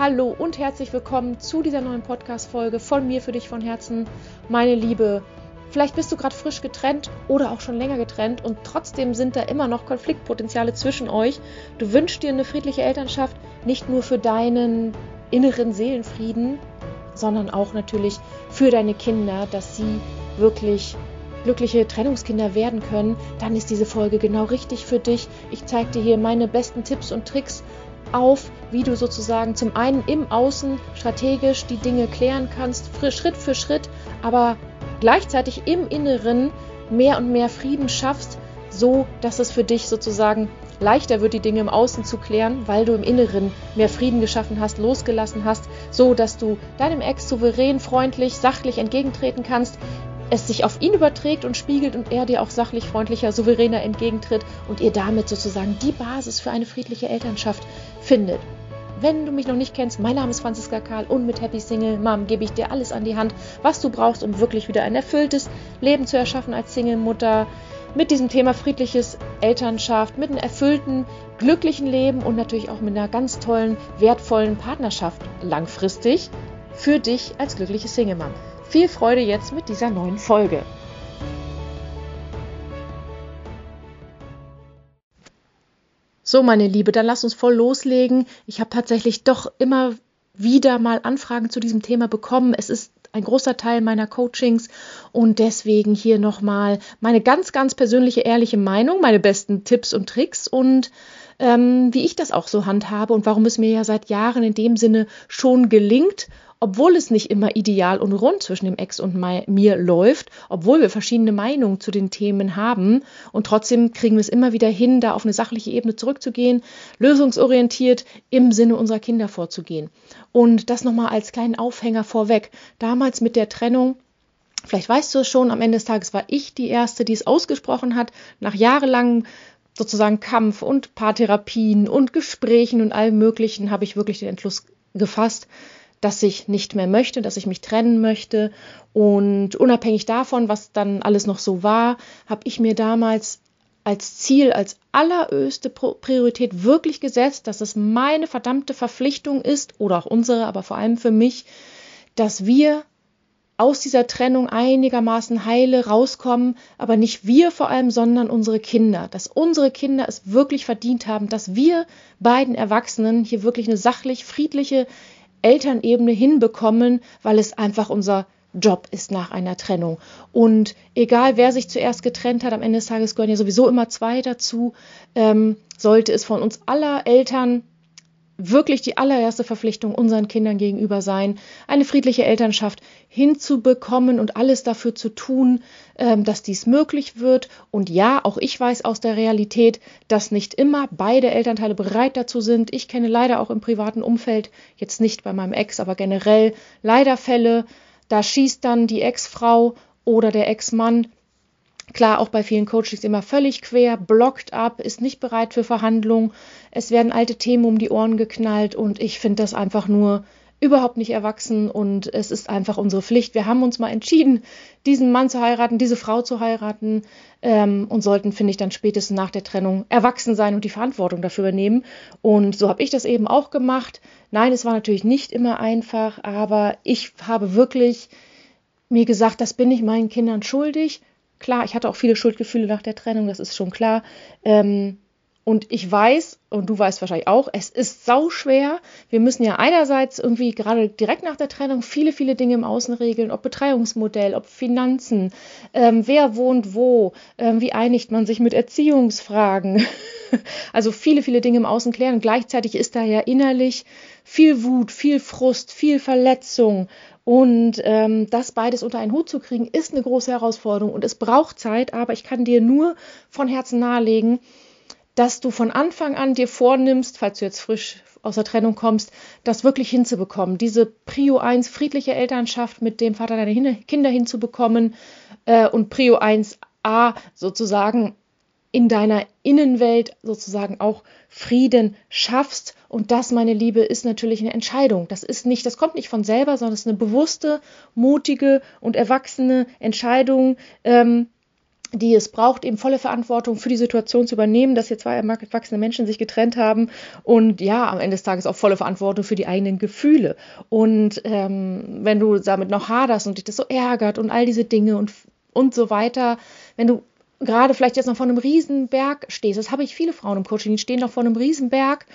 Hallo und herzlich willkommen zu dieser neuen Podcast-Folge von mir für dich von Herzen, meine Liebe. Vielleicht bist du gerade frisch getrennt oder auch schon länger getrennt und trotzdem sind da immer noch Konfliktpotenziale zwischen euch. Du wünschst dir eine friedliche Elternschaft, nicht nur für deinen inneren Seelenfrieden, sondern auch natürlich für deine Kinder, dass sie wirklich glückliche Trennungskinder werden können, dann ist diese Folge genau richtig für dich. Ich zeige dir hier meine besten Tipps und Tricks auf, wie du sozusagen zum einen im Außen strategisch die Dinge klären kannst, Schritt für Schritt, aber gleichzeitig im Inneren mehr und mehr Frieden schaffst, so dass es für dich sozusagen leichter wird, die Dinge im Außen zu klären, weil du im Inneren mehr Frieden geschaffen hast, losgelassen hast, so dass du deinem Ex souverän, freundlich, sachlich entgegentreten kannst, es sich auf ihn überträgt und spiegelt und er dir auch sachlich, freundlicher, souveräner entgegentritt und ihr damit sozusagen die Basis für eine friedliche Elternschaft findet. Wenn du mich noch nicht kennst, mein Name ist Franziska Karl und mit Happy Single Mom gebe ich dir alles an die Hand, was du brauchst, um wirklich wieder ein erfülltes Leben zu erschaffen als Single-Mutter. Mit diesem Thema friedliches Elternschaft, mit einem erfüllten, glücklichen Leben und natürlich auch mit einer ganz tollen, wertvollen Partnerschaft langfristig für dich als glückliche Single-Mom. Viel Freude jetzt mit dieser neuen Folge. So, meine Liebe, dann lass uns voll loslegen. Ich habe tatsächlich doch immer wieder mal Anfragen zu diesem Thema bekommen. Es ist ein großer Teil meiner Coachings und deswegen hier nochmal meine ganz, ganz persönliche, ehrliche Meinung, meine besten Tipps und Tricks und ähm, wie ich das auch so handhabe und warum es mir ja seit Jahren in dem Sinne schon gelingt obwohl es nicht immer ideal und rund zwischen dem Ex und mir läuft, obwohl wir verschiedene Meinungen zu den Themen haben und trotzdem kriegen wir es immer wieder hin, da auf eine sachliche Ebene zurückzugehen, lösungsorientiert im Sinne unserer Kinder vorzugehen. Und das nochmal als kleinen Aufhänger vorweg. Damals mit der Trennung Vielleicht weißt du es schon, am Ende des Tages war ich die Erste, die es ausgesprochen hat, nach jahrelangem sozusagen Kampf und Paartherapien und Gesprächen und allem Möglichen habe ich wirklich den Entschluss gefasst, dass ich nicht mehr möchte, dass ich mich trennen möchte. Und unabhängig davon, was dann alles noch so war, habe ich mir damals als Ziel, als allerhöchste Priorität wirklich gesetzt, dass es meine verdammte Verpflichtung ist, oder auch unsere, aber vor allem für mich, dass wir aus dieser Trennung einigermaßen heile rauskommen, aber nicht wir vor allem, sondern unsere Kinder, dass unsere Kinder es wirklich verdient haben, dass wir beiden Erwachsenen hier wirklich eine sachlich, friedliche, Elternebene hinbekommen, weil es einfach unser Job ist nach einer Trennung. Und egal, wer sich zuerst getrennt hat, am Ende des Tages gehören ja sowieso immer zwei dazu, ähm, sollte es von uns aller Eltern wirklich die allererste Verpflichtung unseren Kindern gegenüber sein, eine friedliche Elternschaft hinzubekommen und alles dafür zu tun, ähm, dass dies möglich wird. Und ja, auch ich weiß aus der Realität, dass nicht immer beide Elternteile bereit dazu sind. Ich kenne leider auch im privaten Umfeld, jetzt nicht bei meinem Ex, aber generell leider Fälle, da schießt dann die Ex-Frau oder der Ex-Mann Klar, auch bei vielen Coaches immer völlig quer, blockt ab, ist nicht bereit für Verhandlungen. Es werden alte Themen um die Ohren geknallt und ich finde das einfach nur überhaupt nicht erwachsen und es ist einfach unsere Pflicht. Wir haben uns mal entschieden, diesen Mann zu heiraten, diese Frau zu heiraten ähm, und sollten, finde ich, dann spätestens nach der Trennung erwachsen sein und die Verantwortung dafür übernehmen. Und so habe ich das eben auch gemacht. Nein, es war natürlich nicht immer einfach, aber ich habe wirklich mir gesagt, das bin ich meinen Kindern schuldig Klar, ich hatte auch viele Schuldgefühle nach der Trennung, das ist schon klar. Ähm, und ich weiß, und du weißt wahrscheinlich auch, es ist sau schwer. Wir müssen ja einerseits irgendwie gerade direkt nach der Trennung viele, viele Dinge im Außen regeln, ob Betreibungsmodell, ob Finanzen, ähm, wer wohnt wo, ähm, wie einigt man sich mit Erziehungsfragen. also viele, viele Dinge im Außen klären. Gleichzeitig ist da ja innerlich viel Wut, viel Frust, viel Verletzung und ähm, das beides unter einen Hut zu kriegen, ist eine große Herausforderung und es braucht Zeit, aber ich kann dir nur von Herzen nahelegen, dass du von Anfang an dir vornimmst, falls du jetzt frisch aus der Trennung kommst, das wirklich hinzubekommen. Diese Prio 1 friedliche Elternschaft mit dem Vater deiner Kinder hinzubekommen äh, und Prio 1a sozusagen in deiner Innenwelt sozusagen auch Frieden schaffst. Und das, meine Liebe, ist natürlich eine Entscheidung. Das ist nicht, das kommt nicht von selber, sondern es ist eine bewusste, mutige und erwachsene Entscheidung, ähm, die es braucht, eben volle Verantwortung für die Situation zu übernehmen, dass hier zwei erwachsene Menschen sich getrennt haben und ja, am Ende des Tages auch volle Verantwortung für die eigenen Gefühle. Und ähm, wenn du damit noch haderst und dich das so ärgert und all diese Dinge und, und so weiter, wenn du gerade vielleicht jetzt noch vor einem Riesenberg stehst, das habe ich viele Frauen im Coaching, die stehen noch vor einem Riesenberg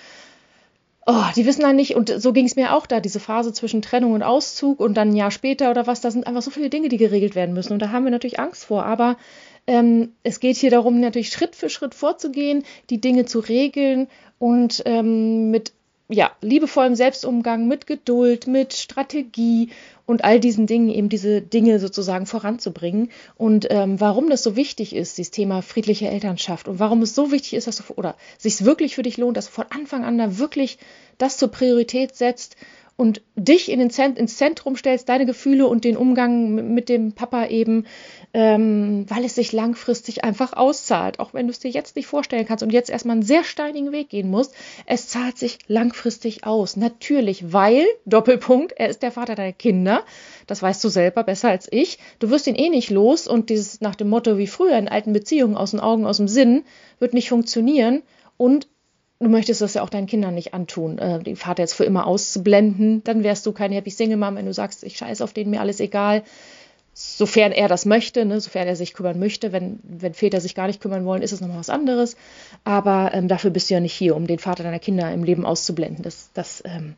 oh, die wissen dann nicht, und so ging es mir auch da, diese Phase zwischen Trennung und Auszug und dann ein Jahr später oder was, da sind einfach so viele Dinge, die geregelt werden müssen. Und da haben wir natürlich Angst vor. Aber ähm, es geht hier darum, natürlich Schritt für Schritt vorzugehen, die Dinge zu regeln und ähm, mit ja, liebevollem Selbstumgang, mit Geduld, mit Strategie und all diesen Dingen eben diese Dinge sozusagen voranzubringen. Und ähm, warum das so wichtig ist, dieses Thema friedliche Elternschaft und warum es so wichtig ist, dass du oder sich wirklich für dich lohnt, dass du von Anfang an da wirklich das zur Priorität setzt und dich in den Zent ins Zentrum stellst, deine Gefühle und den Umgang mit dem Papa eben, ähm, weil es sich langfristig einfach auszahlt. Auch wenn du es dir jetzt nicht vorstellen kannst und jetzt erstmal einen sehr steinigen Weg gehen musst, es zahlt sich langfristig aus. Natürlich, weil, Doppelpunkt, er ist der Vater deiner Kinder. Das weißt du selber besser als ich. Du wirst ihn eh nicht los und dieses nach dem Motto wie früher in alten Beziehungen aus den Augen, aus dem Sinn, wird nicht funktionieren. Und du möchtest das ja auch deinen Kindern nicht antun, äh, den Vater jetzt für immer auszublenden. Dann wärst du keine Happy Single Mom, wenn du sagst, ich scheiße auf den, mir alles egal. Sofern er das möchte, ne, sofern er sich kümmern möchte. Wenn, wenn Väter sich gar nicht kümmern wollen, ist es nochmal was anderes. Aber ähm, dafür bist du ja nicht hier, um den Vater deiner Kinder im Leben auszublenden. Das, das ähm,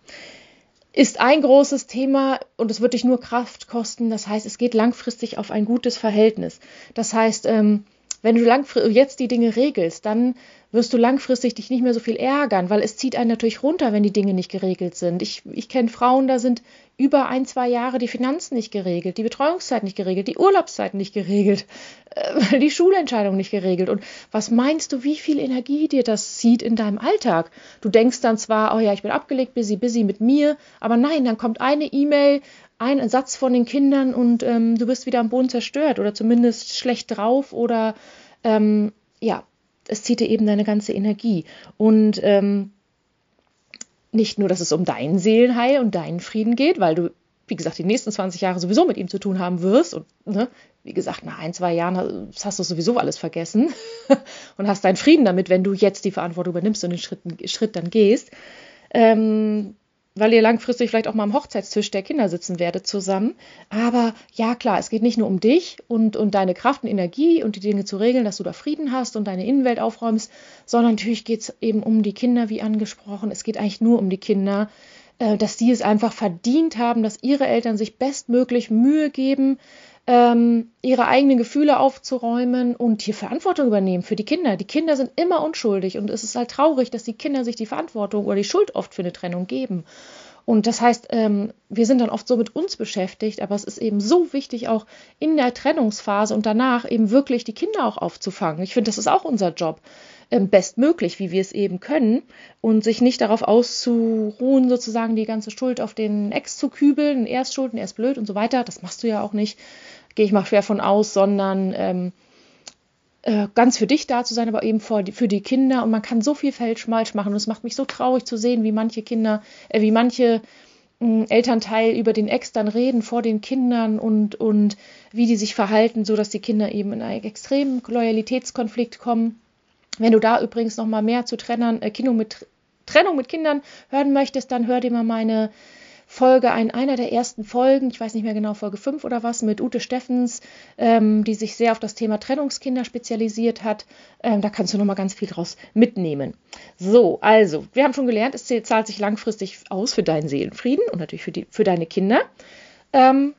ist ein großes Thema und es wird dich nur Kraft kosten. Das heißt, es geht langfristig auf ein gutes Verhältnis. Das heißt, ähm, wenn du jetzt die Dinge regelst, dann wirst du langfristig dich nicht mehr so viel ärgern, weil es zieht einen natürlich runter, wenn die Dinge nicht geregelt sind. Ich, ich kenne Frauen, da sind über ein, zwei Jahre die Finanzen nicht geregelt, die Betreuungszeit nicht geregelt, die Urlaubszeit nicht geregelt, äh, die Schulentscheidung nicht geregelt. Und was meinst du, wie viel Energie dir das zieht in deinem Alltag? Du denkst dann zwar, oh ja, ich bin abgelegt, busy, busy mit mir, aber nein, dann kommt eine E-Mail, ein Satz von den Kindern und ähm, du bist wieder am Boden zerstört oder zumindest schlecht drauf oder ähm, ja, es zieht dir eben deine ganze Energie. Und ähm, nicht nur, dass es um dein Seelenheil und deinen Frieden geht, weil du, wie gesagt, die nächsten 20 Jahre sowieso mit ihm zu tun haben wirst. Und ne, wie gesagt, nach ein, zwei Jahren hast du sowieso alles vergessen und hast deinen Frieden damit, wenn du jetzt die Verantwortung übernimmst und den Schritt, Schritt dann gehst. Ähm, weil ihr langfristig vielleicht auch mal am Hochzeitstisch der Kinder sitzen werdet zusammen. Aber ja, klar, es geht nicht nur um dich und, und deine Kraft und Energie und die Dinge zu regeln, dass du da Frieden hast und deine Innenwelt aufräumst, sondern natürlich geht es eben um die Kinder, wie angesprochen. Es geht eigentlich nur um die Kinder, äh, dass die es einfach verdient haben, dass ihre Eltern sich bestmöglich Mühe geben, ähm, ihre eigenen Gefühle aufzuräumen und hier Verantwortung übernehmen für die Kinder. Die Kinder sind immer unschuldig und es ist halt traurig, dass die Kinder sich die Verantwortung oder die Schuld oft für eine Trennung geben. Und das heißt, ähm, wir sind dann oft so mit uns beschäftigt, aber es ist eben so wichtig, auch in der Trennungsphase und danach eben wirklich die Kinder auch aufzufangen. Ich finde, das ist auch unser Job ähm, bestmöglich, wie wir es eben können und sich nicht darauf auszuruhen, sozusagen die ganze Schuld auf den Ex zu kübeln, er ist schuld er ist blöd und so weiter. Das machst du ja auch nicht, gehe ich mal schwer von aus, sondern ähm, äh, ganz für dich da zu sein, aber eben für die, für die Kinder. Und man kann so viel falsch machen. Und es macht mich so traurig zu sehen, wie manche Kinder, äh, wie manche äh, Elternteil über den Ex dann reden vor den Kindern und, und wie die sich verhalten, sodass die Kinder eben in einen extremen Loyalitätskonflikt kommen. Wenn du da übrigens noch mal mehr zu Trennern, äh, Kino mit Trennung mit Kindern hören möchtest, dann hör dir mal meine Folge, ein, einer der ersten Folgen, ich weiß nicht mehr genau, Folge 5 oder was, mit Ute Steffens, ähm, die sich sehr auf das Thema Trennungskinder spezialisiert hat. Ähm, da kannst du nochmal ganz viel draus mitnehmen. So, also, wir haben schon gelernt, es zahlt sich langfristig aus für deinen Seelenfrieden und natürlich für, die, für deine Kinder. Ähm,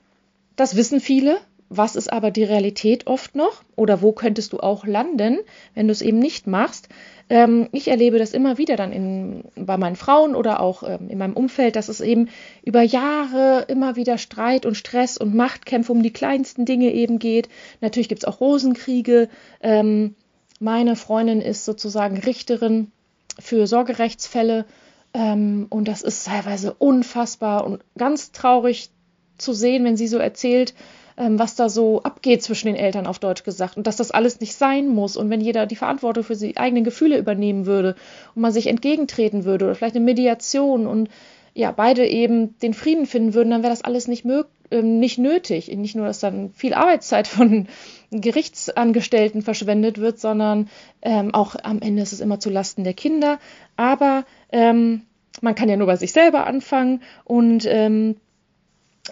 das wissen viele, was ist aber die Realität oft noch oder wo könntest du auch landen, wenn du es eben nicht machst? Ähm, ich erlebe das immer wieder dann in, bei meinen Frauen oder auch ähm, in meinem Umfeld, dass es eben über Jahre immer wieder Streit und Stress und Machtkämpfe um die kleinsten Dinge eben geht. Natürlich gibt es auch Rosenkriege. Ähm, meine Freundin ist sozusagen Richterin für Sorgerechtsfälle ähm, und das ist teilweise unfassbar und ganz traurig zu sehen, wenn sie so erzählt, was da so abgeht zwischen den Eltern auf Deutsch gesagt und dass das alles nicht sein muss und wenn jeder die Verantwortung für die eigenen Gefühle übernehmen würde und man sich entgegentreten würde oder vielleicht eine Mediation und ja, beide eben den Frieden finden würden, dann wäre das alles nicht, mög äh, nicht nötig. Nicht nur, dass dann viel Arbeitszeit von Gerichtsangestellten verschwendet wird, sondern ähm, auch am Ende ist es immer zu Lasten der Kinder. Aber ähm, man kann ja nur bei sich selber anfangen und ähm,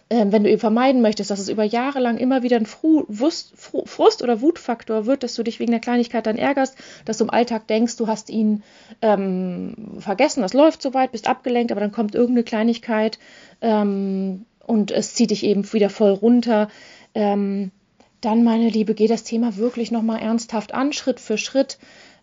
äh, wenn du eben vermeiden möchtest, dass es über Jahre lang immer wieder ein Frust, Frust oder Wutfaktor wird, dass du dich wegen der Kleinigkeit dann ärgerst, dass du im Alltag denkst, du hast ihn ähm, vergessen, das läuft soweit, bist abgelenkt, aber dann kommt irgendeine Kleinigkeit ähm, und es zieht dich eben wieder voll runter. Ähm, dann, meine Liebe, geh das Thema wirklich nochmal ernsthaft an, Schritt für Schritt.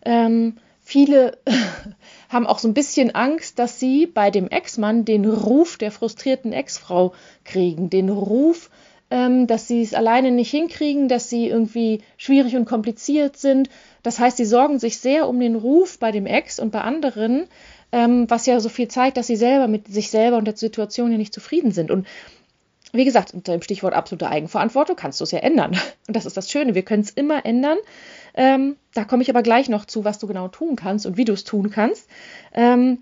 Ähm, viele haben auch so ein bisschen Angst, dass sie bei dem Ex-Mann den Ruf der frustrierten Ex-Frau kriegen, den Ruf, ähm, dass sie es alleine nicht hinkriegen, dass sie irgendwie schwierig und kompliziert sind. Das heißt, sie sorgen sich sehr um den Ruf bei dem Ex und bei anderen, ähm, was ja so viel zeigt, dass sie selber mit sich selber und der Situation ja nicht zufrieden sind. Und wie gesagt, unter dem Stichwort absolute Eigenverantwortung kannst du es ja ändern. Und das ist das Schöne, wir können es immer ändern. Ähm, da komme ich aber gleich noch zu, was du genau tun kannst und wie du es tun kannst. Ähm,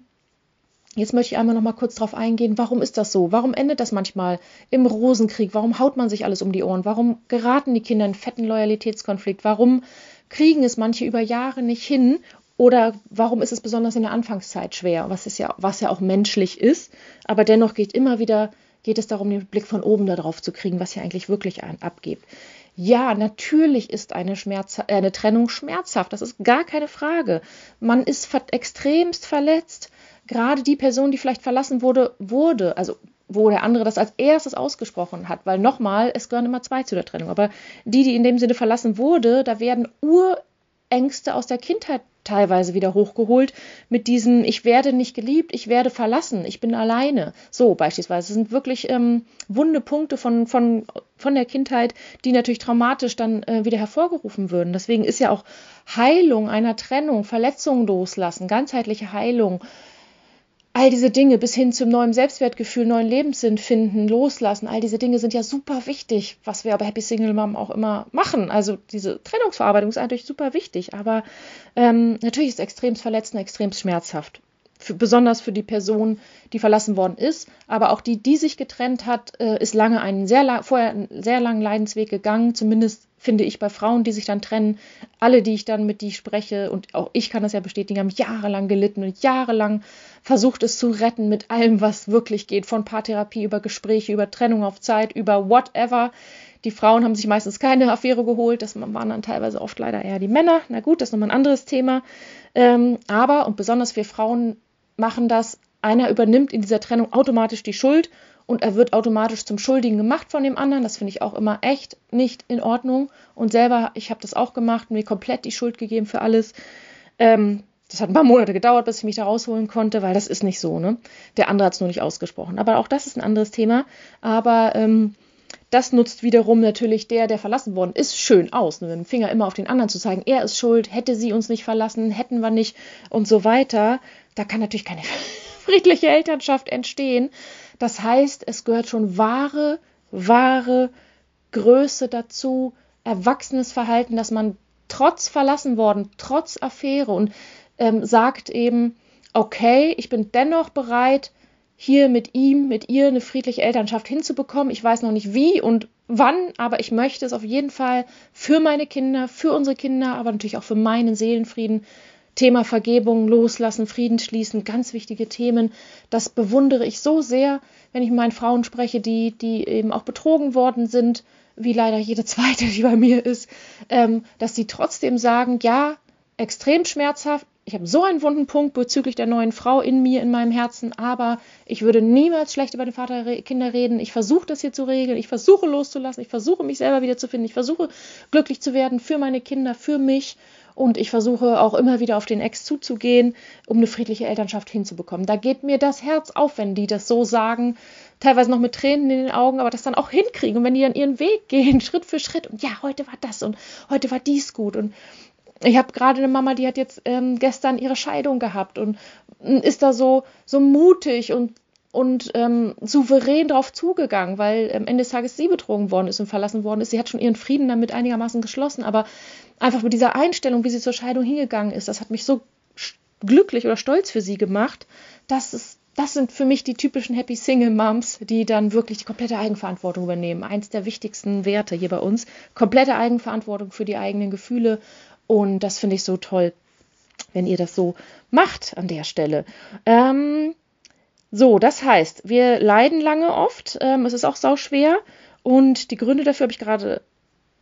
Jetzt möchte ich einmal noch mal kurz darauf eingehen, warum ist das so? Warum endet das manchmal im Rosenkrieg? Warum haut man sich alles um die Ohren? Warum geraten die Kinder in fetten Loyalitätskonflikt? Warum kriegen es manche über Jahre nicht hin? Oder warum ist es besonders in der Anfangszeit schwer? Was, ist ja, was ja auch menschlich ist. Aber dennoch geht immer wieder, geht es darum, den Blick von oben darauf zu kriegen, was hier eigentlich wirklich abgeht. Ja, natürlich ist eine, Schmerz, äh, eine Trennung schmerzhaft, das ist gar keine Frage. Man ist ver extremst verletzt. Gerade die Person, die vielleicht verlassen wurde, wurde, also wo der andere das als erstes ausgesprochen hat, weil nochmal, es gehören immer zwei zu der Trennung, aber die, die in dem Sinne verlassen wurde, da werden Urängste aus der Kindheit teilweise wieder hochgeholt mit diesem Ich werde nicht geliebt, ich werde verlassen, ich bin alleine. So beispielsweise. Das sind wirklich ähm, wunde Punkte von, von, von der Kindheit, die natürlich traumatisch dann äh, wieder hervorgerufen würden. Deswegen ist ja auch Heilung einer Trennung, Verletzungen loslassen, ganzheitliche Heilung all diese Dinge bis hin zum neuen Selbstwertgefühl, neuen Lebenssinn finden, loslassen, all diese Dinge sind ja super wichtig, was wir bei Happy Single Mom auch immer machen. Also diese Trennungsverarbeitung ist natürlich super wichtig, aber ähm, natürlich ist es extrem verletzend, extrem schmerzhaft. Für, besonders für die Person, die verlassen worden ist, aber auch die, die sich getrennt hat, äh, ist lange einen sehr lang, vorher einen sehr langen Leidensweg gegangen, zumindest finde ich bei Frauen, die sich dann trennen, alle, die ich dann mit die spreche, und auch ich kann das ja bestätigen, haben jahrelang gelitten und jahrelang versucht es zu retten mit allem, was wirklich geht, von Paartherapie über Gespräche, über Trennung auf Zeit, über whatever. Die Frauen haben sich meistens keine Affäre geholt, das waren dann teilweise oft leider eher die Männer. Na gut, das ist nochmal ein anderes Thema. Ähm, aber, und besonders wir Frauen machen das, einer übernimmt in dieser Trennung automatisch die Schuld und er wird automatisch zum Schuldigen gemacht von dem anderen. Das finde ich auch immer echt nicht in Ordnung. Und selber, ich habe das auch gemacht, mir komplett die Schuld gegeben für alles. Ähm, das hat ein paar Monate gedauert, bis ich mich da rausholen konnte, weil das ist nicht so. Ne? Der andere hat es nur nicht ausgesprochen. Aber auch das ist ein anderes Thema. Aber ähm, das nutzt wiederum natürlich der, der verlassen worden ist, schön aus. Ne? Mit dem Finger immer auf den anderen zu zeigen, er ist schuld, hätte sie uns nicht verlassen, hätten wir nicht und so weiter. Da kann natürlich keine friedliche Elternschaft entstehen. Das heißt, es gehört schon wahre, wahre Größe dazu, erwachsenes Verhalten, dass man trotz verlassen worden, trotz Affäre und ähm, sagt eben, okay, ich bin dennoch bereit, hier mit ihm, mit ihr eine friedliche Elternschaft hinzubekommen. Ich weiß noch nicht wie und wann, aber ich möchte es auf jeden Fall für meine Kinder, für unsere Kinder, aber natürlich auch für meinen Seelenfrieden Thema Vergebung, Loslassen, Frieden schließen, ganz wichtige Themen. Das bewundere ich so sehr, wenn ich mit meinen Frauen spreche, die, die eben auch betrogen worden sind, wie leider jede zweite, die bei mir ist, ähm, dass sie trotzdem sagen, ja, extrem schmerzhaft, ich habe so einen wunden Punkt bezüglich der neuen Frau in mir, in meinem Herzen, aber ich würde niemals schlecht über den Vater Kinder reden. Ich versuche das hier zu regeln, ich versuche loszulassen, ich versuche mich selber wiederzufinden, ich versuche glücklich zu werden für meine Kinder, für mich und ich versuche auch immer wieder auf den Ex zuzugehen, um eine friedliche Elternschaft hinzubekommen. Da geht mir das Herz auf, wenn die das so sagen, teilweise noch mit Tränen in den Augen, aber das dann auch hinkriegen. Und wenn die dann ihren Weg gehen, Schritt für Schritt, und ja, heute war das und heute war dies gut. Und ich habe gerade eine Mama, die hat jetzt ähm, gestern ihre Scheidung gehabt und ist da so, so mutig und und ähm, souverän darauf zugegangen, weil am Ende des Tages sie betrogen worden ist und verlassen worden ist. Sie hat schon ihren Frieden damit einigermaßen geschlossen, aber einfach mit dieser Einstellung, wie sie zur Scheidung hingegangen ist, das hat mich so glücklich oder stolz für sie gemacht, dass es das sind für mich die typischen Happy Single Moms, die dann wirklich die komplette Eigenverantwortung übernehmen. Eins der wichtigsten Werte hier bei uns. Komplette Eigenverantwortung für die eigenen Gefühle. Und das finde ich so toll, wenn ihr das so macht an der Stelle. Ähm, so, das heißt, wir leiden lange oft. Ähm, es ist auch sau schwer. Und die Gründe dafür habe ich gerade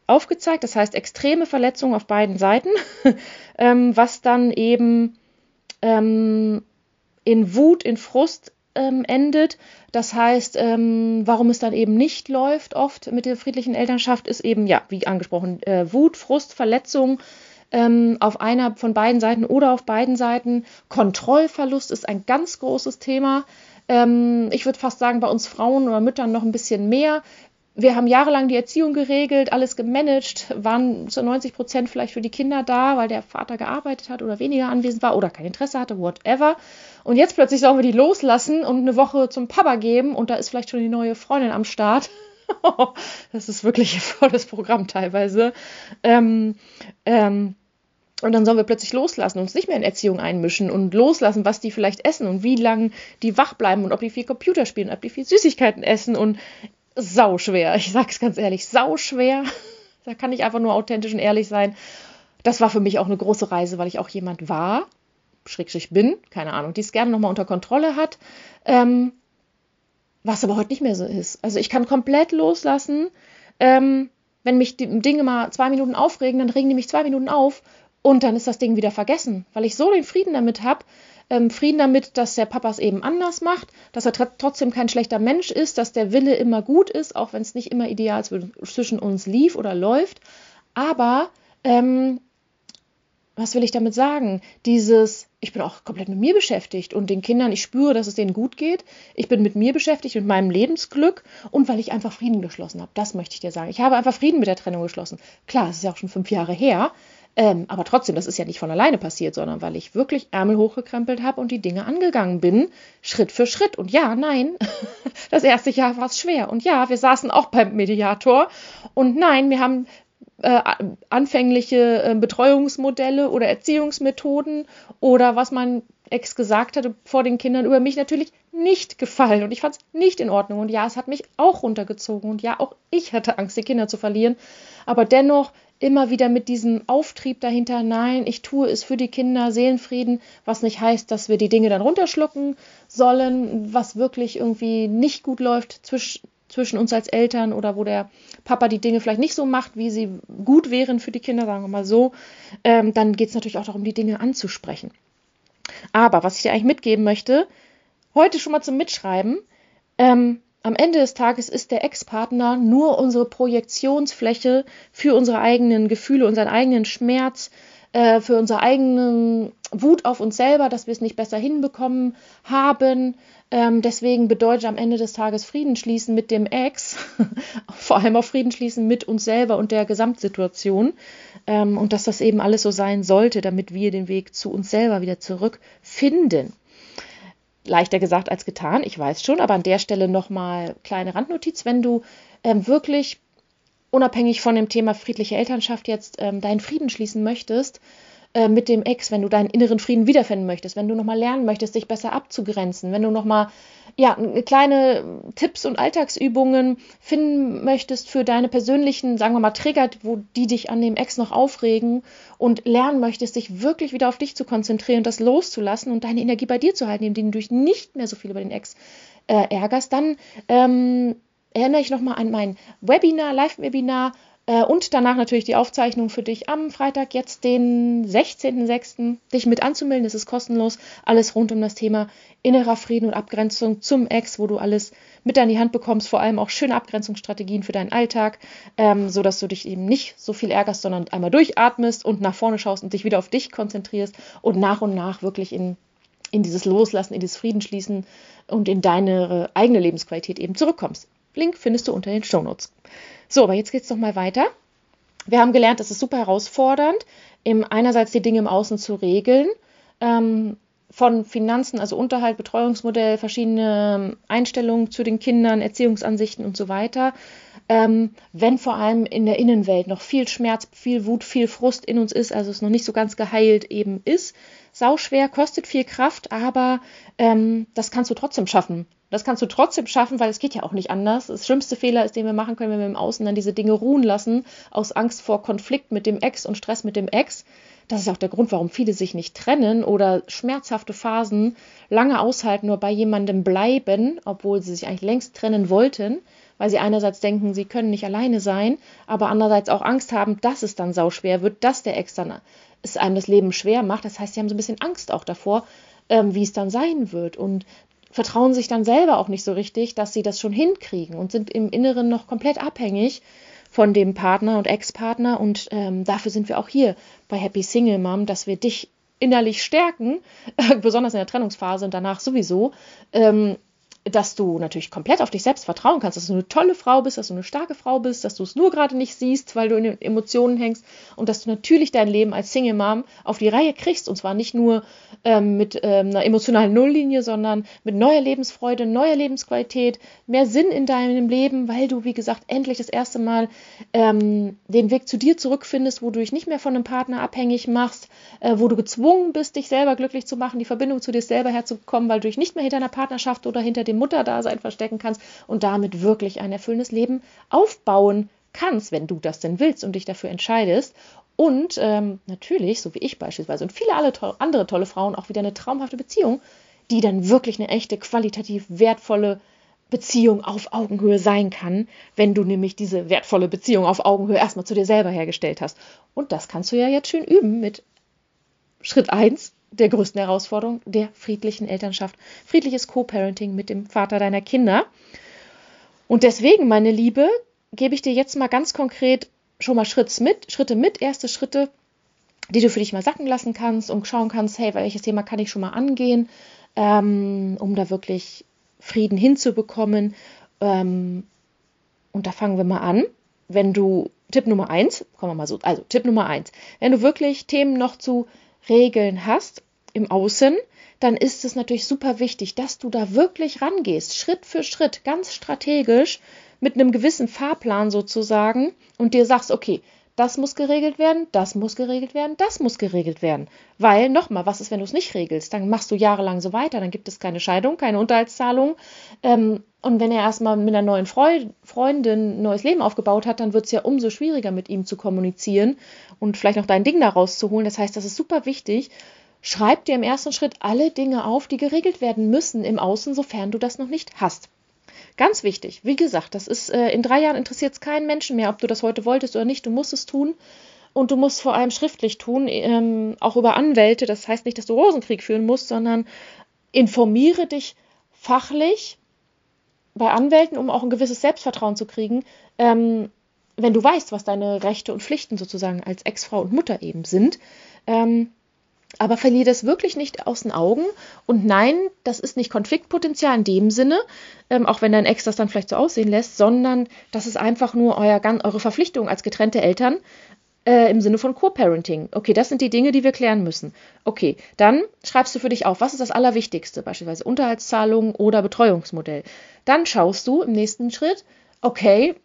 aufgezeigt. Das heißt, extreme Verletzungen auf beiden Seiten, ähm, was dann eben ähm, in Wut, in Frust ähm, endet. Das heißt, ähm, warum es dann eben nicht läuft, oft mit der friedlichen Elternschaft, ist eben, ja, wie angesprochen, äh, Wut, Frust, Verletzung ähm, auf einer von beiden Seiten oder auf beiden Seiten. Kontrollverlust ist ein ganz großes Thema. Ähm, ich würde fast sagen, bei uns Frauen oder Müttern noch ein bisschen mehr wir haben jahrelang die Erziehung geregelt, alles gemanagt, waren zu 90 Prozent vielleicht für die Kinder da, weil der Vater gearbeitet hat oder weniger anwesend war oder kein Interesse hatte, whatever. Und jetzt plötzlich sollen wir die loslassen und eine Woche zum Papa geben und da ist vielleicht schon die neue Freundin am Start. das ist wirklich ein volles Programm teilweise. Ähm, ähm, und dann sollen wir plötzlich loslassen, uns nicht mehr in Erziehung einmischen und loslassen, was die vielleicht essen und wie lange die wach bleiben und ob die viel Computer spielen, ob die viel Süßigkeiten essen. Und sau schwer. Ich sag's ganz ehrlich, sau schwer. Da kann ich einfach nur authentisch und ehrlich sein. Das war für mich auch eine große Reise, weil ich auch jemand war, schrägstrich bin, keine Ahnung, die es gerne nochmal unter Kontrolle hat, ähm, was aber heute nicht mehr so ist. Also ich kann komplett loslassen. Ähm, wenn mich die Dinge mal zwei Minuten aufregen, dann regen die mich zwei Minuten auf und dann ist das Ding wieder vergessen, weil ich so den Frieden damit habe, ähm, Frieden damit, dass der Papa es eben anders macht, dass er trotzdem kein schlechter Mensch ist, dass der Wille immer gut ist, auch wenn es nicht immer ideal zwischen uns lief oder läuft. Aber ähm, was will ich damit sagen? Dieses, ich bin auch komplett mit mir beschäftigt und den Kindern, ich spüre, dass es denen gut geht. Ich bin mit mir beschäftigt, mit meinem Lebensglück und weil ich einfach Frieden geschlossen habe. Das möchte ich dir sagen. Ich habe einfach Frieden mit der Trennung geschlossen. Klar, es ist ja auch schon fünf Jahre her, ähm, aber trotzdem, das ist ja nicht von alleine passiert, sondern weil ich wirklich Ärmel hochgekrempelt habe und die Dinge angegangen bin, Schritt für Schritt. Und ja, nein, das erste Jahr war es schwer. Und ja, wir saßen auch beim Mediator. Und nein, wir haben äh, anfängliche äh, Betreuungsmodelle oder Erziehungsmethoden oder was mein Ex gesagt hatte vor den Kindern über mich natürlich nicht gefallen. Und ich fand es nicht in Ordnung. Und ja, es hat mich auch runtergezogen. Und ja, auch ich hatte Angst, die Kinder zu verlieren, aber dennoch immer wieder mit diesem Auftrieb dahinter, nein, ich tue es für die Kinder, Seelenfrieden, was nicht heißt, dass wir die Dinge dann runterschlucken sollen, was wirklich irgendwie nicht gut läuft zwisch, zwischen uns als Eltern oder wo der Papa die Dinge vielleicht nicht so macht, wie sie gut wären für die Kinder, sagen wir mal so, ähm, dann geht es natürlich auch darum, die Dinge anzusprechen. Aber was ich dir eigentlich mitgeben möchte, heute schon mal zum Mitschreiben, ähm, am Ende des Tages ist der Ex-Partner nur unsere Projektionsfläche für unsere eigenen Gefühle, unseren eigenen Schmerz, äh, für unsere eigenen Wut auf uns selber, dass wir es nicht besser hinbekommen haben. Ähm, deswegen bedeutet am Ende des Tages Frieden schließen mit dem Ex, vor allem auch Frieden schließen mit uns selber und der Gesamtsituation. Ähm, und dass das eben alles so sein sollte, damit wir den Weg zu uns selber wieder zurückfinden leichter gesagt als getan, ich weiß schon, aber an der Stelle nochmal kleine Randnotiz, wenn du ähm, wirklich unabhängig von dem Thema friedliche Elternschaft jetzt ähm, deinen Frieden schließen möchtest, äh, mit dem Ex, wenn du deinen inneren Frieden wiederfinden möchtest, wenn du nochmal lernen möchtest, dich besser abzugrenzen, wenn du nochmal ja, kleine Tipps und Alltagsübungen finden möchtest für deine persönlichen, sagen wir mal, Trigger, wo die dich an dem Ex noch aufregen und lernen möchtest, dich wirklich wieder auf dich zu konzentrieren, das loszulassen und deine Energie bei dir zu halten, indem du dich nicht mehr so viel über den Ex äh, ärgerst, dann ähm, erinnere ich nochmal an mein Webinar, Live-Webinar äh, und danach natürlich die Aufzeichnung für dich am Freitag, jetzt den 16.06. Dich mit anzumelden. Das ist kostenlos. Alles rund um das Thema innerer Frieden und Abgrenzung zum Ex, wo du alles mit an die Hand bekommst. Vor allem auch schöne Abgrenzungsstrategien für deinen Alltag, ähm, sodass du dich eben nicht so viel ärgerst, sondern einmal durchatmest und nach vorne schaust und dich wieder auf dich konzentrierst und nach und nach wirklich in, in dieses Loslassen, in dieses Friedensschließen und in deine eigene Lebensqualität eben zurückkommst. Link findest du unter den Shownotes. So, aber jetzt geht es nochmal weiter. Wir haben gelernt, es ist super herausfordernd, im, einerseits die Dinge im Außen zu regeln, ähm, von Finanzen, also Unterhalt, Betreuungsmodell, verschiedene Einstellungen zu den Kindern, Erziehungsansichten und so weiter. Ähm, wenn vor allem in der Innenwelt noch viel Schmerz, viel Wut, viel Frust in uns ist, also es noch nicht so ganz geheilt eben ist. Sauschwer, kostet viel Kraft, aber ähm, das kannst du trotzdem schaffen. Das kannst du trotzdem schaffen, weil es geht ja auch nicht anders. Das schlimmste Fehler ist, den wir machen können, wenn wir im Außen dann diese Dinge ruhen lassen, aus Angst vor Konflikt mit dem Ex und Stress mit dem Ex. Das ist auch der Grund, warum viele sich nicht trennen oder schmerzhafte Phasen lange aushalten, nur bei jemandem bleiben, obwohl sie sich eigentlich längst trennen wollten, weil sie einerseits denken, sie können nicht alleine sein, aber andererseits auch Angst haben, dass es dann sauschwer wird, dass der Ex dann es einem das Leben schwer macht. Das heißt, sie haben so ein bisschen Angst auch davor, ähm, wie es dann sein wird und vertrauen sich dann selber auch nicht so richtig, dass sie das schon hinkriegen und sind im Inneren noch komplett abhängig von dem Partner und Ex-Partner. Und ähm, dafür sind wir auch hier bei Happy Single Mom, dass wir dich innerlich stärken, äh, besonders in der Trennungsphase und danach sowieso, ähm, dass du natürlich komplett auf dich selbst vertrauen kannst, dass du eine tolle Frau bist, dass du eine starke Frau bist, dass du es nur gerade nicht siehst, weil du in den Emotionen hängst und dass du natürlich dein Leben als Single Mom auf die Reihe kriegst und zwar nicht nur ähm, mit ähm, einer emotionalen Nulllinie, sondern mit neuer Lebensfreude, neuer Lebensqualität, mehr Sinn in deinem Leben, weil du, wie gesagt, endlich das erste Mal ähm, den Weg zu dir zurückfindest, wo du dich nicht mehr von einem Partner abhängig machst, äh, wo du gezwungen bist, dich selber glücklich zu machen, die Verbindung zu dir selber herzukommen, weil du dich nicht mehr hinter einer Partnerschaft oder hinter dem Mutterdasein verstecken kannst und damit wirklich ein erfüllendes Leben aufbauen kannst, wenn du das denn willst und dich dafür entscheidest. Und ähm, natürlich, so wie ich beispielsweise und viele alle to andere tolle Frauen, auch wieder eine traumhafte Beziehung, die dann wirklich eine echte, qualitativ wertvolle Beziehung auf Augenhöhe sein kann, wenn du nämlich diese wertvolle Beziehung auf Augenhöhe erstmal zu dir selber hergestellt hast. Und das kannst du ja jetzt schön üben mit Schritt 1, der größten Herausforderung der friedlichen Elternschaft. Friedliches Co-Parenting mit dem Vater deiner Kinder. Und deswegen, meine Liebe, gebe ich dir jetzt mal ganz konkret schon mal Schritt mit, Schritte mit, erste Schritte, die du für dich mal sacken lassen kannst und schauen kannst, hey, welches Thema kann ich schon mal angehen, ähm, um da wirklich Frieden hinzubekommen. Ähm, und da fangen wir mal an. Wenn du, Tipp Nummer eins, kommen wir mal so, also Tipp Nummer eins, wenn du wirklich Themen noch zu Regeln hast im Außen, dann ist es natürlich super wichtig, dass du da wirklich rangehst, Schritt für Schritt, ganz strategisch, mit einem gewissen Fahrplan sozusagen und dir sagst, okay, das muss geregelt werden, das muss geregelt werden, das muss geregelt werden. Weil, nochmal, was ist, wenn du es nicht regelst? Dann machst du jahrelang so weiter, dann gibt es keine Scheidung, keine Unterhaltszahlung. Ähm, und wenn er erstmal mit einer neuen Freundin ein neues Leben aufgebaut hat, dann wird es ja umso schwieriger, mit ihm zu kommunizieren und vielleicht noch dein Ding da rauszuholen. Das heißt, das ist super wichtig. Schreib dir im ersten Schritt alle Dinge auf, die geregelt werden müssen im Außen, sofern du das noch nicht hast. Ganz wichtig, wie gesagt, das ist äh, in drei Jahren interessiert es keinen Menschen mehr, ob du das heute wolltest oder nicht. Du musst es tun und du musst vor allem schriftlich tun, ähm, auch über Anwälte. Das heißt nicht, dass du Rosenkrieg führen musst, sondern informiere dich fachlich bei Anwälten, um auch ein gewisses Selbstvertrauen zu kriegen, ähm, wenn du weißt, was deine Rechte und Pflichten sozusagen als Ex-Frau und Mutter eben sind. Ähm, aber verliere das wirklich nicht aus den Augen. Und nein, das ist nicht Konfliktpotenzial in dem Sinne, ähm, auch wenn dein Ex das dann vielleicht so aussehen lässt, sondern das ist einfach nur euer, eure Verpflichtung als getrennte Eltern äh, im Sinne von Co-Parenting. Okay, das sind die Dinge, die wir klären müssen. Okay, dann schreibst du für dich auf, was ist das Allerwichtigste, beispielsweise Unterhaltszahlung oder Betreuungsmodell. Dann schaust du im nächsten Schritt, okay,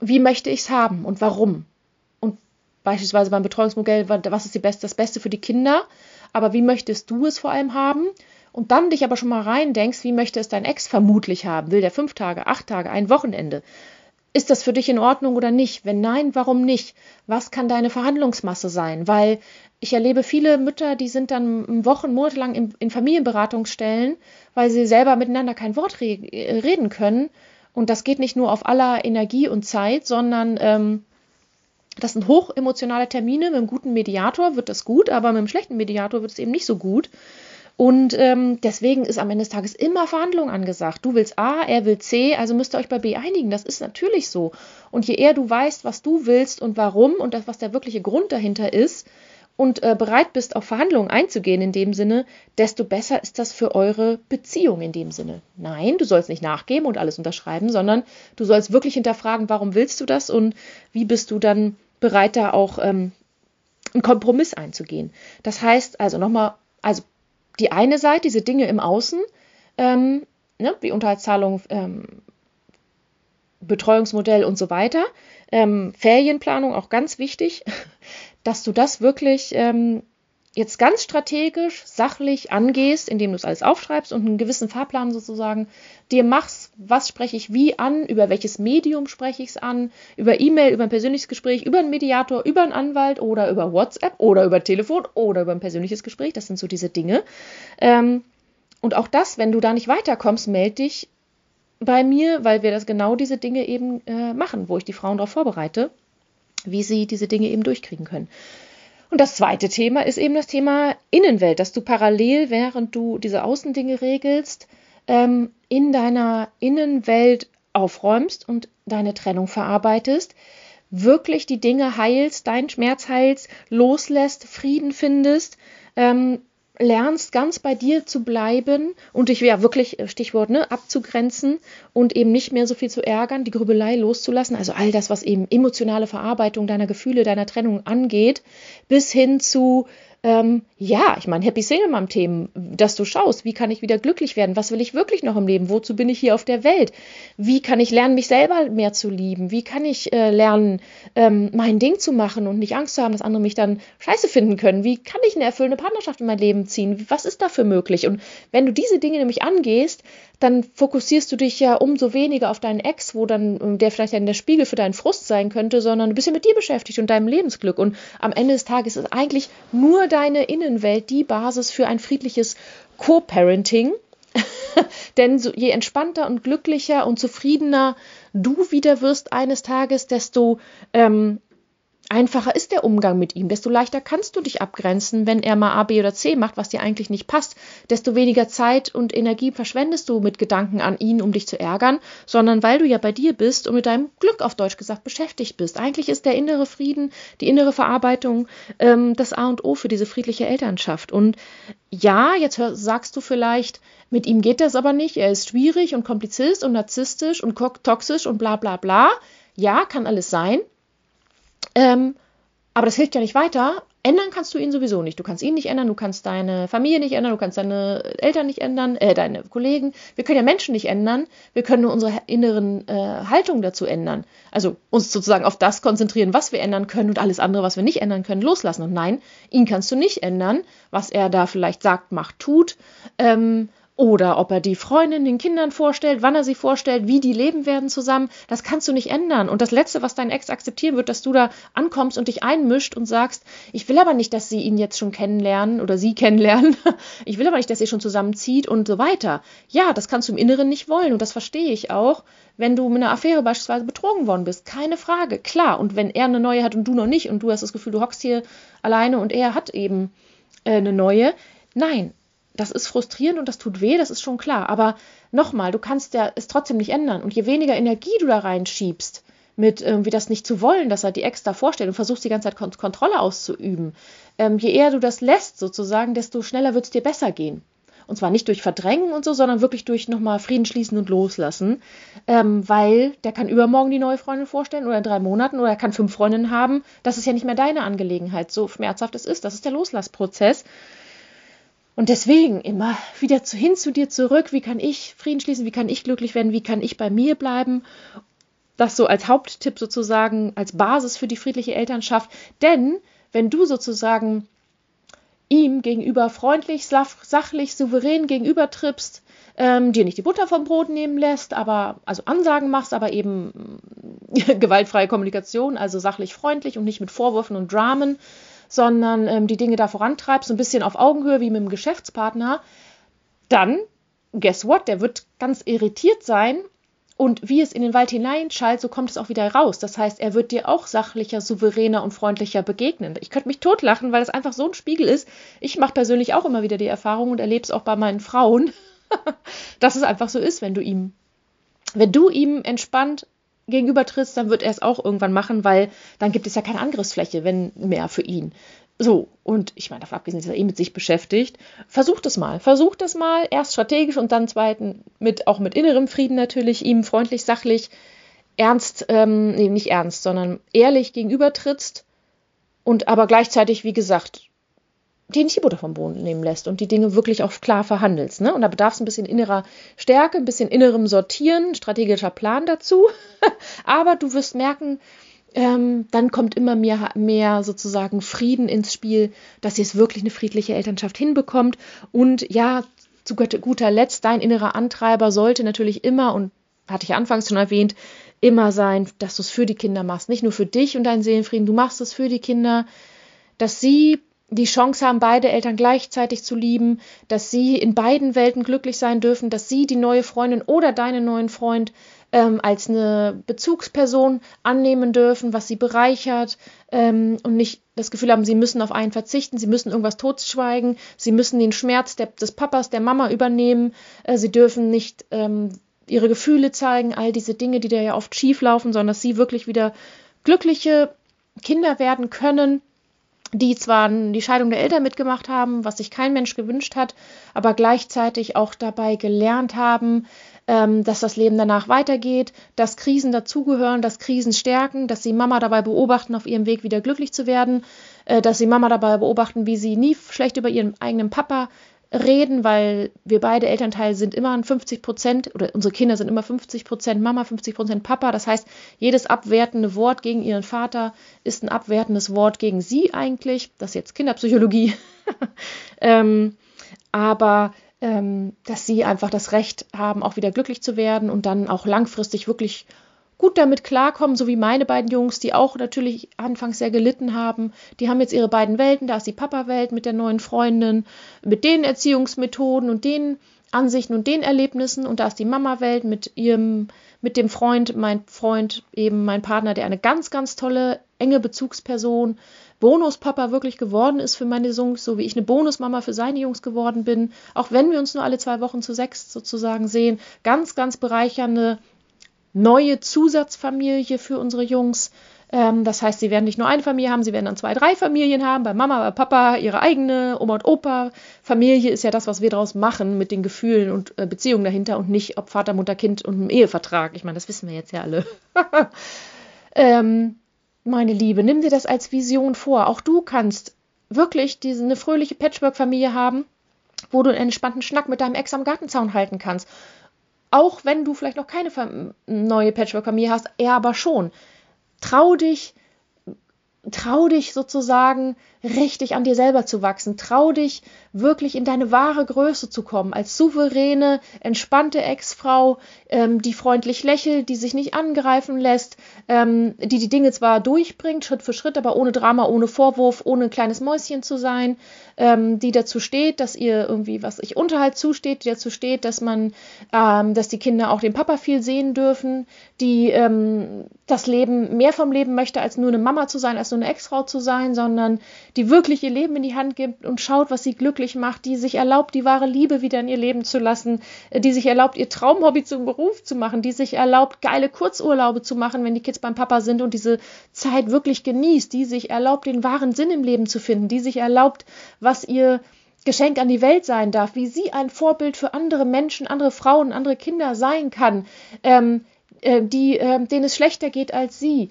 wie möchte ich es haben und warum? Beispielsweise beim Betreuungsmodell, was ist Beste, das Beste für die Kinder, aber wie möchtest du es vor allem haben? Und dann dich aber schon mal rein denkst, wie möchte es dein Ex vermutlich haben? Will der fünf Tage, acht Tage, ein Wochenende? Ist das für dich in Ordnung oder nicht? Wenn nein, warum nicht? Was kann deine Verhandlungsmasse sein? Weil ich erlebe viele Mütter, die sind dann Wochen, Monate lang in, in Familienberatungsstellen, weil sie selber miteinander kein Wort re reden können. Und das geht nicht nur auf aller Energie und Zeit, sondern ähm, das sind hochemotionale Termine. Mit einem guten Mediator wird das gut, aber mit einem schlechten Mediator wird es eben nicht so gut. Und ähm, deswegen ist am Ende des Tages immer Verhandlung angesagt. Du willst A, er will C, also müsst ihr euch bei B einigen. Das ist natürlich so. Und je eher du weißt, was du willst und warum und das, was der wirkliche Grund dahinter ist und äh, bereit bist, auf Verhandlungen einzugehen in dem Sinne, desto besser ist das für eure Beziehung in dem Sinne. Nein, du sollst nicht nachgeben und alles unterschreiben, sondern du sollst wirklich hinterfragen, warum willst du das und wie bist du dann bereit, da auch ähm, einen Kompromiss einzugehen. Das heißt also nochmal, also die eine Seite, diese Dinge im Außen, ähm, ne, wie Unterhaltszahlung, ähm, Betreuungsmodell und so weiter. Ähm, Ferienplanung auch ganz wichtig, dass du das wirklich ähm, jetzt ganz strategisch, sachlich angehst, indem du es alles aufschreibst und einen gewissen Fahrplan sozusagen dir machst, was spreche ich wie an, über welches Medium spreche ich es an, über E-Mail, über ein persönliches Gespräch, über einen Mediator, über einen Anwalt oder über WhatsApp oder über Telefon oder über ein persönliches Gespräch. Das sind so diese Dinge. Ähm, und auch das, wenn du da nicht weiterkommst, melde dich bei mir, weil wir das genau diese Dinge eben äh, machen, wo ich die Frauen darauf vorbereite, wie sie diese Dinge eben durchkriegen können. Und das zweite Thema ist eben das Thema Innenwelt, dass du parallel, während du diese Außendinge regelst, ähm, in deiner Innenwelt aufräumst und deine Trennung verarbeitest, wirklich die Dinge heilst, deinen Schmerz heilst, loslässt, Frieden findest, ähm, lernst, ganz bei dir zu bleiben und dich ja wirklich, äh, Stichwort, ne, abzugrenzen und eben nicht mehr so viel zu ärgern, die Grübelei loszulassen, also all das, was eben emotionale Verarbeitung deiner Gefühle, deiner Trennung angeht, bis hin zu ähm, ja, ich meine, Happy Single Mom Themen, dass du schaust, wie kann ich wieder glücklich werden? Was will ich wirklich noch im Leben? Wozu bin ich hier auf der Welt? Wie kann ich lernen, mich selber mehr zu lieben? Wie kann ich äh, lernen, ähm, mein Ding zu machen und nicht Angst zu haben, dass andere mich dann scheiße finden können? Wie kann ich eine erfüllende Partnerschaft in mein Leben ziehen? Was ist dafür möglich? Und wenn du diese Dinge nämlich angehst, dann fokussierst du dich ja umso weniger auf deinen Ex, wo dann ähm, der vielleicht dann der Spiegel für deinen Frust sein könnte, sondern du bist ja mit dir beschäftigt und deinem Lebensglück. Und am Ende des Tages ist eigentlich nur deine Innenwelt die Basis für ein friedliches Co-Parenting. Denn so, je entspannter und glücklicher und zufriedener du wieder wirst eines Tages, desto ähm, einfacher ist der Umgang mit ihm, desto leichter kannst du dich abgrenzen, wenn er mal A, B oder C macht, was dir eigentlich nicht passt, desto weniger Zeit und Energie verschwendest du mit Gedanken an ihn, um dich zu ärgern, sondern weil du ja bei dir bist und mit deinem Glück auf Deutsch gesagt beschäftigt bist. Eigentlich ist der innere Frieden, die innere Verarbeitung ähm, das A und O für diese friedliche Elternschaft. Und ja, jetzt sagst du vielleicht, mit ihm geht das aber nicht, er ist schwierig und kompliziert und narzisstisch und toxisch und bla bla bla. Ja, kann alles sein. Ähm, aber das hilft ja nicht weiter. Ändern kannst du ihn sowieso nicht. Du kannst ihn nicht ändern, du kannst deine Familie nicht ändern, du kannst deine Eltern nicht ändern, äh, deine Kollegen. Wir können ja Menschen nicht ändern. Wir können nur unsere inneren äh, Haltung dazu ändern. Also uns sozusagen auf das konzentrieren, was wir ändern können und alles andere, was wir nicht ändern können, loslassen. Und nein, ihn kannst du nicht ändern, was er da vielleicht sagt, macht, tut. Ähm, oder ob er die Freundin den Kindern vorstellt, wann er sie vorstellt, wie die leben werden zusammen, das kannst du nicht ändern. Und das Letzte, was dein Ex akzeptieren wird, dass du da ankommst und dich einmischt und sagst, ich will aber nicht, dass sie ihn jetzt schon kennenlernen oder sie kennenlernen. Ich will aber nicht, dass ihr schon zusammenzieht und so weiter. Ja, das kannst du im Inneren nicht wollen und das verstehe ich auch, wenn du mit einer Affäre beispielsweise betrogen worden bist. Keine Frage, klar. Und wenn er eine neue hat und du noch nicht und du hast das Gefühl, du hockst hier alleine und er hat eben äh, eine neue. Nein, das ist frustrierend und das tut weh, das ist schon klar. Aber nochmal, du kannst ja es trotzdem nicht ändern. Und je weniger Energie du da reinschiebst, mit irgendwie das nicht zu wollen, dass er die Ex da vorstellt und versuchst die ganze Zeit Kont Kontrolle auszuüben, ähm, je eher du das lässt sozusagen, desto schneller wird es dir besser gehen. Und zwar nicht durch Verdrängen und so, sondern wirklich durch nochmal Frieden schließen und loslassen. Ähm, weil der kann übermorgen die neue Freundin vorstellen oder in drei Monaten oder er kann fünf Freundinnen haben. Das ist ja nicht mehr deine Angelegenheit, so schmerzhaft es ist. Das ist der Loslassprozess. Und deswegen immer wieder zu, hin zu dir zurück, wie kann ich Frieden schließen, wie kann ich glücklich werden, wie kann ich bei mir bleiben. Das so als Haupttipp sozusagen, als Basis für die friedliche Elternschaft. Denn wenn du sozusagen ihm gegenüber freundlich, sachlich, souverän gegenüber trippst, ähm, dir nicht die Butter vom Brot nehmen lässt, aber also Ansagen machst, aber eben gewaltfreie Kommunikation, also sachlich freundlich und nicht mit Vorwürfen und Dramen, sondern ähm, die Dinge da vorantreibst, so ein bisschen auf Augenhöhe wie mit dem Geschäftspartner, dann, guess what, der wird ganz irritiert sein und wie es in den Wald hineinschallt, so kommt es auch wieder raus. Das heißt, er wird dir auch sachlicher, souveräner und freundlicher begegnen. Ich könnte mich totlachen, weil es einfach so ein Spiegel ist. Ich mache persönlich auch immer wieder die Erfahrung und erlebe es auch bei meinen Frauen, dass es einfach so ist, wenn du ihm, wenn du ihm entspannt gegenüber trittst, dann wird er es auch irgendwann machen, weil dann gibt es ja keine Angriffsfläche, wenn mehr für ihn. So, und ich meine, davon abgesehen ist er eh mit sich beschäftigt. Versucht es mal. Versucht es mal, erst strategisch und dann zweiten mit, auch mit innerem Frieden natürlich, ihm freundlich, sachlich, ernst, ähm, nee, nicht ernst, sondern ehrlich gegenüber trittst und aber gleichzeitig, wie gesagt, den Tierbutter vom Boden nehmen lässt und die Dinge wirklich auch klar verhandelst. Ne? Und da bedarf es ein bisschen innerer Stärke, ein bisschen innerem Sortieren, strategischer Plan dazu. Aber du wirst merken, ähm, dann kommt immer mehr, mehr sozusagen Frieden ins Spiel, dass ihr es wirklich eine friedliche Elternschaft hinbekommt. Und ja, zu guter Letzt, dein innerer Antreiber sollte natürlich immer, und hatte ich anfangs schon erwähnt, immer sein, dass du es für die Kinder machst. Nicht nur für dich und deinen Seelenfrieden, du machst es für die Kinder, dass sie die Chance haben, beide Eltern gleichzeitig zu lieben, dass sie in beiden Welten glücklich sein dürfen, dass sie die neue Freundin oder deinen neuen Freund ähm, als eine Bezugsperson annehmen dürfen, was sie bereichert ähm, und nicht das Gefühl haben, sie müssen auf einen verzichten, sie müssen irgendwas totschweigen, sie müssen den Schmerz der, des Papas, der Mama übernehmen, äh, sie dürfen nicht ähm, ihre Gefühle zeigen, all diese Dinge, die da ja oft schief laufen, sondern dass sie wirklich wieder glückliche Kinder werden können die zwar die Scheidung der Eltern mitgemacht haben, was sich kein Mensch gewünscht hat, aber gleichzeitig auch dabei gelernt haben, ähm, dass das Leben danach weitergeht, dass Krisen dazugehören, dass Krisen stärken, dass sie Mama dabei beobachten, auf ihrem Weg wieder glücklich zu werden, äh, dass sie Mama dabei beobachten, wie sie nie schlecht über ihren eigenen Papa reden, weil wir beide Elternteile sind immer an 50 Prozent oder unsere Kinder sind immer 50 Prozent Mama, 50 Prozent Papa. Das heißt, jedes abwertende Wort gegen ihren Vater ist ein abwertendes Wort gegen sie eigentlich. Das ist jetzt Kinderpsychologie. ähm, aber ähm, dass sie einfach das Recht haben, auch wieder glücklich zu werden und dann auch langfristig wirklich gut damit klarkommen, so wie meine beiden Jungs, die auch natürlich anfangs sehr gelitten haben. Die haben jetzt ihre beiden Welten, da ist die Papa-Welt mit der neuen Freundin, mit den Erziehungsmethoden und den Ansichten und den Erlebnissen und da ist die Mama-Welt mit ihrem, mit dem Freund, mein Freund, eben mein Partner, der eine ganz, ganz tolle, enge Bezugsperson, Bonuspapa wirklich geworden ist für meine Jungs, so wie ich eine Bonusmama für seine Jungs geworden bin, auch wenn wir uns nur alle zwei Wochen zu sechs sozusagen sehen, ganz, ganz bereichernde neue Zusatzfamilie für unsere Jungs. Ähm, das heißt, sie werden nicht nur eine Familie haben, sie werden dann zwei, drei Familien haben, bei Mama, bei Papa, ihre eigene, Oma und Opa. Familie ist ja das, was wir daraus machen mit den Gefühlen und äh, Beziehungen dahinter und nicht ob Vater, Mutter, Kind und einem Ehevertrag. Ich meine, das wissen wir jetzt ja alle. ähm, meine Liebe, nimm dir das als Vision vor. Auch du kannst wirklich diese, eine fröhliche Patchwork-Familie haben, wo du einen entspannten Schnack mit deinem Ex am Gartenzaun halten kannst auch wenn du vielleicht noch keine neue Patchwork-Familie hast, er aber schon. Trau dich, trau dich sozusagen richtig an dir selber zu wachsen. Trau dich wirklich in deine wahre Größe zu kommen, als souveräne, entspannte Ex-Frau, ähm, die freundlich lächelt, die sich nicht angreifen lässt, ähm, die die Dinge zwar durchbringt, Schritt für Schritt, aber ohne Drama, ohne Vorwurf, ohne ein kleines Mäuschen zu sein, ähm, die dazu steht, dass ihr irgendwie, was ich Unterhalt zusteht, die dazu steht, dass man, ähm, dass die Kinder auch den Papa viel sehen dürfen, die ähm, das Leben mehr vom Leben möchte, als nur eine Mama zu sein, als nur eine Ex-Frau zu sein, sondern die wirklich ihr Leben in die Hand gibt und schaut, was sie glücklich macht, die sich erlaubt, die wahre Liebe wieder in ihr Leben zu lassen, äh, die sich erlaubt, ihr Traumhobby zum Beruf zu machen, die sich erlaubt, geile Kurzurlaube zu machen, wenn die Kids beim Papa sind und diese Zeit wirklich genießt, die sich erlaubt, den wahren Sinn im Leben zu finden, die sich erlaubt, was ihr Geschenk an die Welt sein darf, wie sie ein Vorbild für andere Menschen, andere Frauen, andere Kinder sein kann, ähm, äh, die, äh, denen es schlechter geht als sie,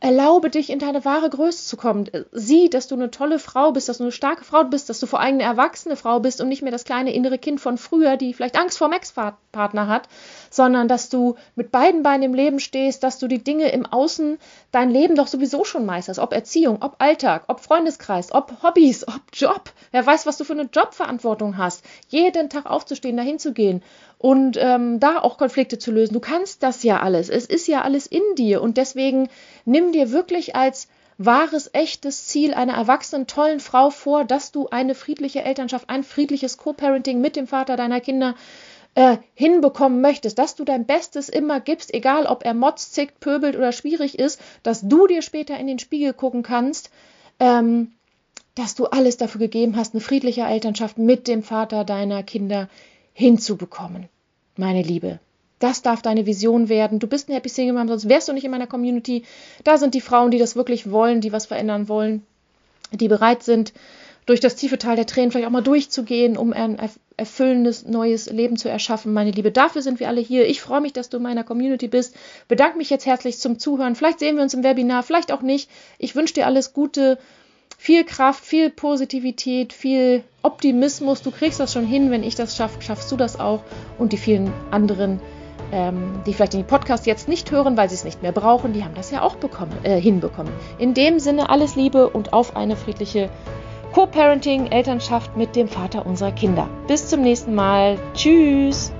Erlaube dich, in deine wahre Größe zu kommen. Sieh, dass du eine tolle Frau bist, dass du eine starke Frau bist, dass du vor allem eine erwachsene Frau bist und nicht mehr das kleine innere Kind von früher, die vielleicht Angst vor dem Ex-Partner hat, sondern dass du mit beiden Beinen im Leben stehst, dass du die Dinge im Außen, dein Leben doch sowieso schon meisterst. Ob Erziehung, ob Alltag, ob Freundeskreis, ob Hobbys, ob Job. Wer weiß, was du für eine Jobverantwortung hast. Jeden Tag aufzustehen, dahin zu gehen und ähm, da auch Konflikte zu lösen. Du kannst das ja alles. Es ist ja alles in dir und deswegen nimm dir wirklich als wahres, echtes Ziel einer erwachsenen, tollen Frau vor, dass du eine friedliche Elternschaft, ein friedliches Co-Parenting mit dem Vater deiner Kinder äh, hinbekommen möchtest, dass du dein Bestes immer gibst, egal ob er motzt, zickt, pöbelt oder schwierig ist, dass du dir später in den Spiegel gucken kannst, ähm, dass du alles dafür gegeben hast, eine friedliche Elternschaft mit dem Vater deiner Kinder hinzubekommen meine Liebe. Das darf deine Vision werden. Du bist ein Happy Single Mom, sonst wärst du nicht in meiner Community. Da sind die Frauen, die das wirklich wollen, die was verändern wollen, die bereit sind, durch das tiefe Tal der Tränen vielleicht auch mal durchzugehen, um ein erfüllendes neues Leben zu erschaffen. Meine Liebe, dafür sind wir alle hier. Ich freue mich, dass du in meiner Community bist. Bedanke mich jetzt herzlich zum Zuhören. Vielleicht sehen wir uns im Webinar, vielleicht auch nicht. Ich wünsche dir alles Gute viel Kraft, viel Positivität, viel Optimismus. Du kriegst das schon hin. Wenn ich das schaffe, schaffst du das auch. Und die vielen anderen, ähm, die vielleicht den Podcast jetzt nicht hören, weil sie es nicht mehr brauchen, die haben das ja auch bekommen, äh, hinbekommen. In dem Sinne alles Liebe und auf eine friedliche Co-Parenting, Elternschaft mit dem Vater unserer Kinder. Bis zum nächsten Mal. Tschüss.